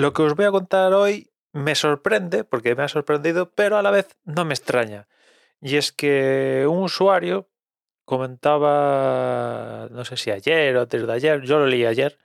Lo que os voy a contar hoy me sorprende, porque me ha sorprendido, pero a la vez no me extraña. Y es que un usuario comentaba, no sé si ayer o antes de ayer, yo lo leí ayer,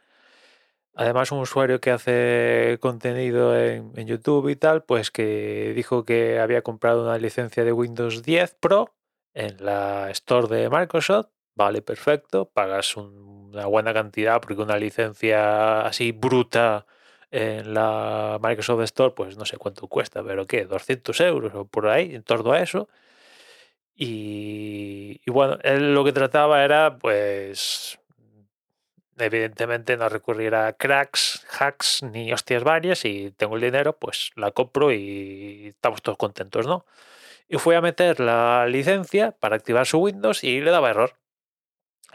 además un usuario que hace contenido en, YouTube y tal, pues que dijo que había comprado una licencia de Windows 10 Pro en la store de Microsoft, vale, perfecto, pagas una buena cantidad porque una licencia así bruta en la Microsoft Store, pues no sé cuánto cuesta, pero ¿qué? 200 euros o por ahí, en torno a eso. Y, bueno, él lo que trataba era, pues, evidentemente no recurrir a cracks, hacks ni hostias varias y tengo el dinero, pues la compro y estamos todos contentos, ¿no? Y fui a meter la licencia para activar su Windows y le daba error.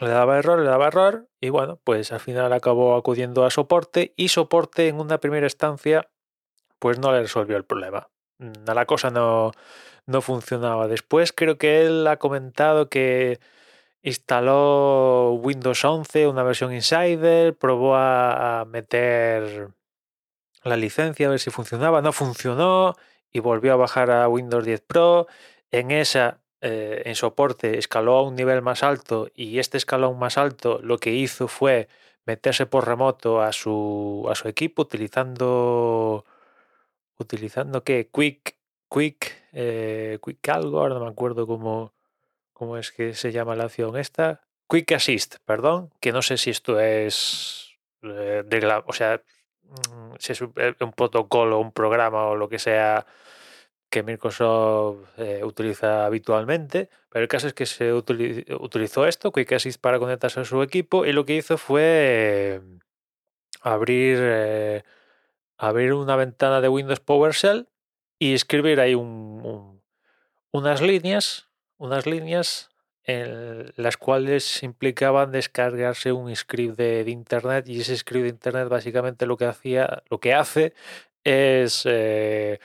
Le daba error, le daba error y bueno, pues al final acabó acudiendo a soporte y soporte en una primera instancia pues no le resolvió el problema. La cosa no, no funcionaba. Después creo que él ha comentado que instaló Windows 11, una versión Insider, probó a, meter la licencia a ver si funcionaba, no funcionó y volvió a bajar a Windows 10 Pro. En esa, eh, en soporte, escaló a un nivel más alto y este escalón más alto lo que hizo fue meterse por remoto a su, a su equipo utilizando utilizando qué quick quick eh, quick algo ahora no me acuerdo cómo, cómo es que se llama la acción esta. Quick assist perdón que no sé si esto es eh, o sea mm, si es un protocolo un programa o lo que sea que Microsoft eh, utiliza habitualmente, pero el caso es que se utilizó esto, Quick Assist, para conectarse a su equipo y lo que hizo fue abrir, eh, abrir una ventana de Windows PowerShell y escribir ahí un, un, unas líneas, unas líneas en las cuales implicaban descargarse un script de, de, internet y ese script de internet básicamente lo que hacía, lo que hace es eh,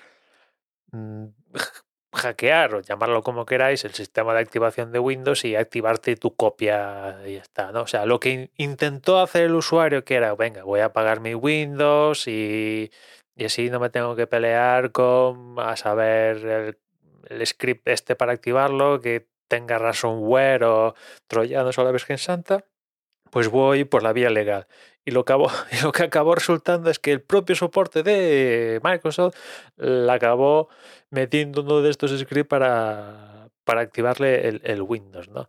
hackear o llamarlo como queráis el sistema de activación de Windows y activarte tu copia y ya está, ¿no? O sea, lo que intentó hacer el usuario que era, venga, voy a apagar mi Windows y, y así no me tengo que pelear con a saber el, el script este para activarlo, que tenga ransomware o troyanos o la Virgen Santa, pues voy por la vía legal. Y lo, acabó, y lo que acabó resultando es que el propio soporte de Microsoft la acabó metiendo uno de estos scripts para, para activarle el, Windows, ¿no?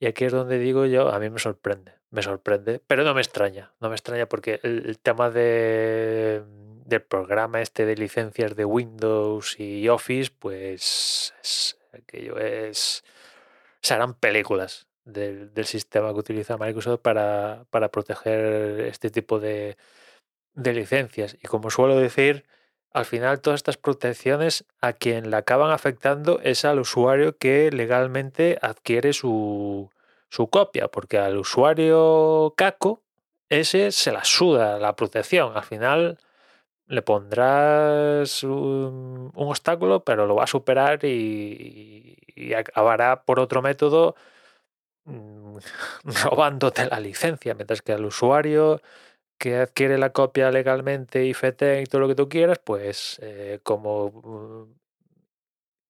Y aquí es donde digo yo, a mí me sorprende, me sorprende, pero no me extraña, no me extraña porque el, tema de, del programa este de licencias de Windows y Office, pues es, aquello es... serán películas, del, sistema que utiliza Microsoft para, para proteger este tipo de, de, licencias. Y como suelo decir, al final todas estas protecciones a quien la acaban afectando es al usuario que legalmente adquiere su, su copia, porque al usuario caco, ese se la suda la protección. Al final le pondrás un, obstáculo, pero lo va a superar y, acabará por otro método robándote la licencia, mientras que al usuario que adquiere la copia legalmente FETE y todo lo que tú quieras, pues eh, como uh,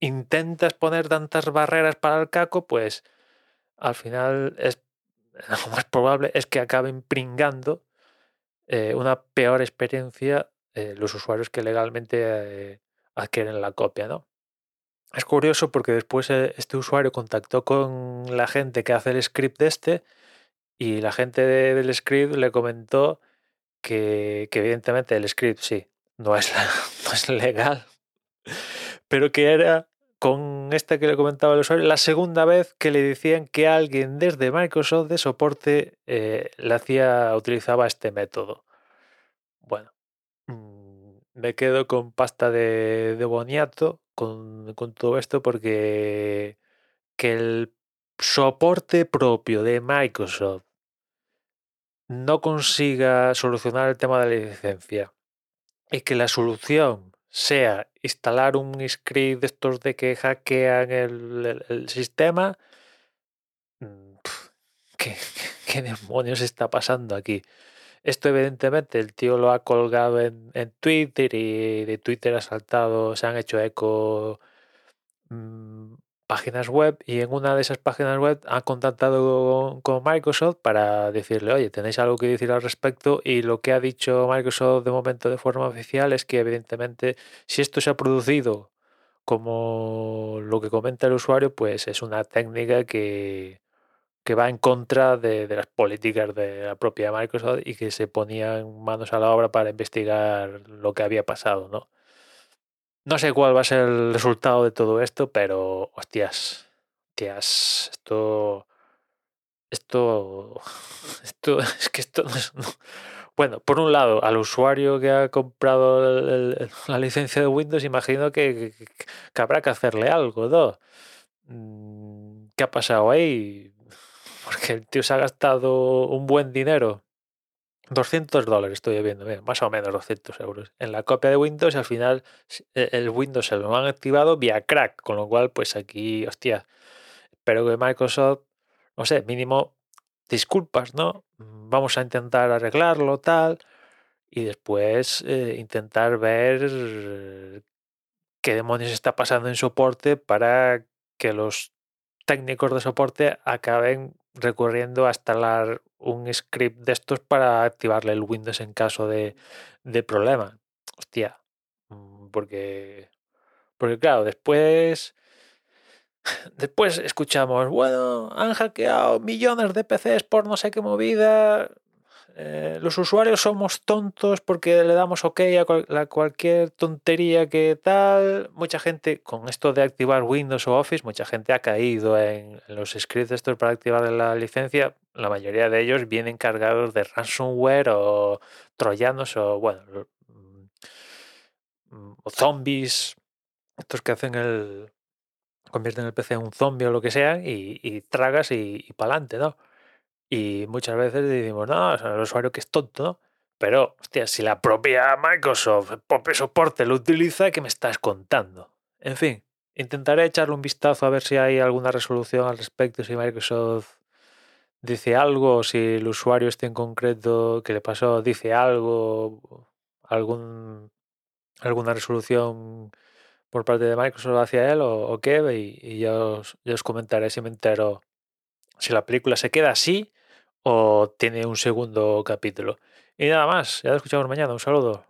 intentas poner tantas barreras para el caco, pues al final es lo más probable es que acaben pringando eh, una peor experiencia eh, los usuarios que legalmente adquieren la copia, ¿no? Es curioso porque después eh, este usuario contactó con la gente que hace el script de este y la gente de, del script le comentó que, evidentemente el script sí, no es, no es legal, pero que era con este que le comentaba el usuario la segunda vez que le decían que alguien desde Microsoft de soporte eh, le hacía, utilizaba este método. Bueno, mmm, me quedo con pasta de, de boniato con, todo esto porque que el soporte propio de Microsoft no consiga solucionar el tema de la licencia y que la solución sea instalar un script de estos de que hackean el, sistema, mm, ¿qué, ¿qué, demonios está pasando aquí? Esto evidentemente el tío lo ha colgado en, Twitter y de Twitter ha saltado, se han hecho eco mm, páginas web y en una de esas páginas web han contactado con, Microsoft para decirle, oye, tenéis algo que decir al respecto y lo que ha dicho Microsoft de momento de forma oficial es que evidentemente si esto se ha producido como lo que comenta el usuario, pues es una técnica que, que va en contra de, las políticas de la propia Microsoft y que se ponían manos a la obra para investigar lo que había pasado, ¿no? No sé cuál va a ser el resultado de todo esto, pero hostias, hostias, esto, esto, esto, es que esto no es... Bueno, por un lado, al usuario que ha comprado la licencia de Windows, imagino que, que, habrá que hacerle algo, ¿no? Mm, ¿Qué ha pasado ahí? Porque el tío se ha gastado un buen dinero. 200 dólares estoy viendo, más o menos 200 euros. En la copia de Windows y al final e, el Windows se lo han activado vía crack, con lo cual pues aquí, hostia, espero que Microsoft, no sé, mínimo disculpas, ¿no? Vamos a intentar arreglarlo, tal, y después eh, intentar ver qué demonios está pasando en soporte para que los técnicos de soporte acaben recurriendo a instalar un script de estos para activarle el Windows en caso de, problema. Hostia, mm, porque, porque claro, después, después escuchamos, bueno, han hackeado millones de PCs por no sé qué movida. Eh, los usuarios somos tontos porque le damos OK a, cualquier tontería que tal. Mucha gente, con esto de activar Windows o Office, mucha gente ha caído en, los scripts estos para activar la licencia. La mayoría de ellos vienen cargados de ransomware o troyanos o, bueno, mm, o zombies. Estos que hacen el. convierten el PC en un zombie o lo que sea y, tragas y, y para adelante, ¿no? Y muchas veces decimos, no, el usuario que es tonto, ¿no? Pero, hostia, si la propia Microsoft, propio soporte lo utiliza, ¿qué me estás contando? En fin, intentaré echarle un vistazo a ver si hay alguna resolución al respecto, si Microsoft dice algo, si el usuario este en concreto que le pasó dice algo, algún, alguna resolución por parte de Microsoft hacia él o, qué, y, yo, yo os comentaré si me entero si la película se queda así o tiene un segundo capítulo. Y nada más, ya te escuchamos mañana, un saludo.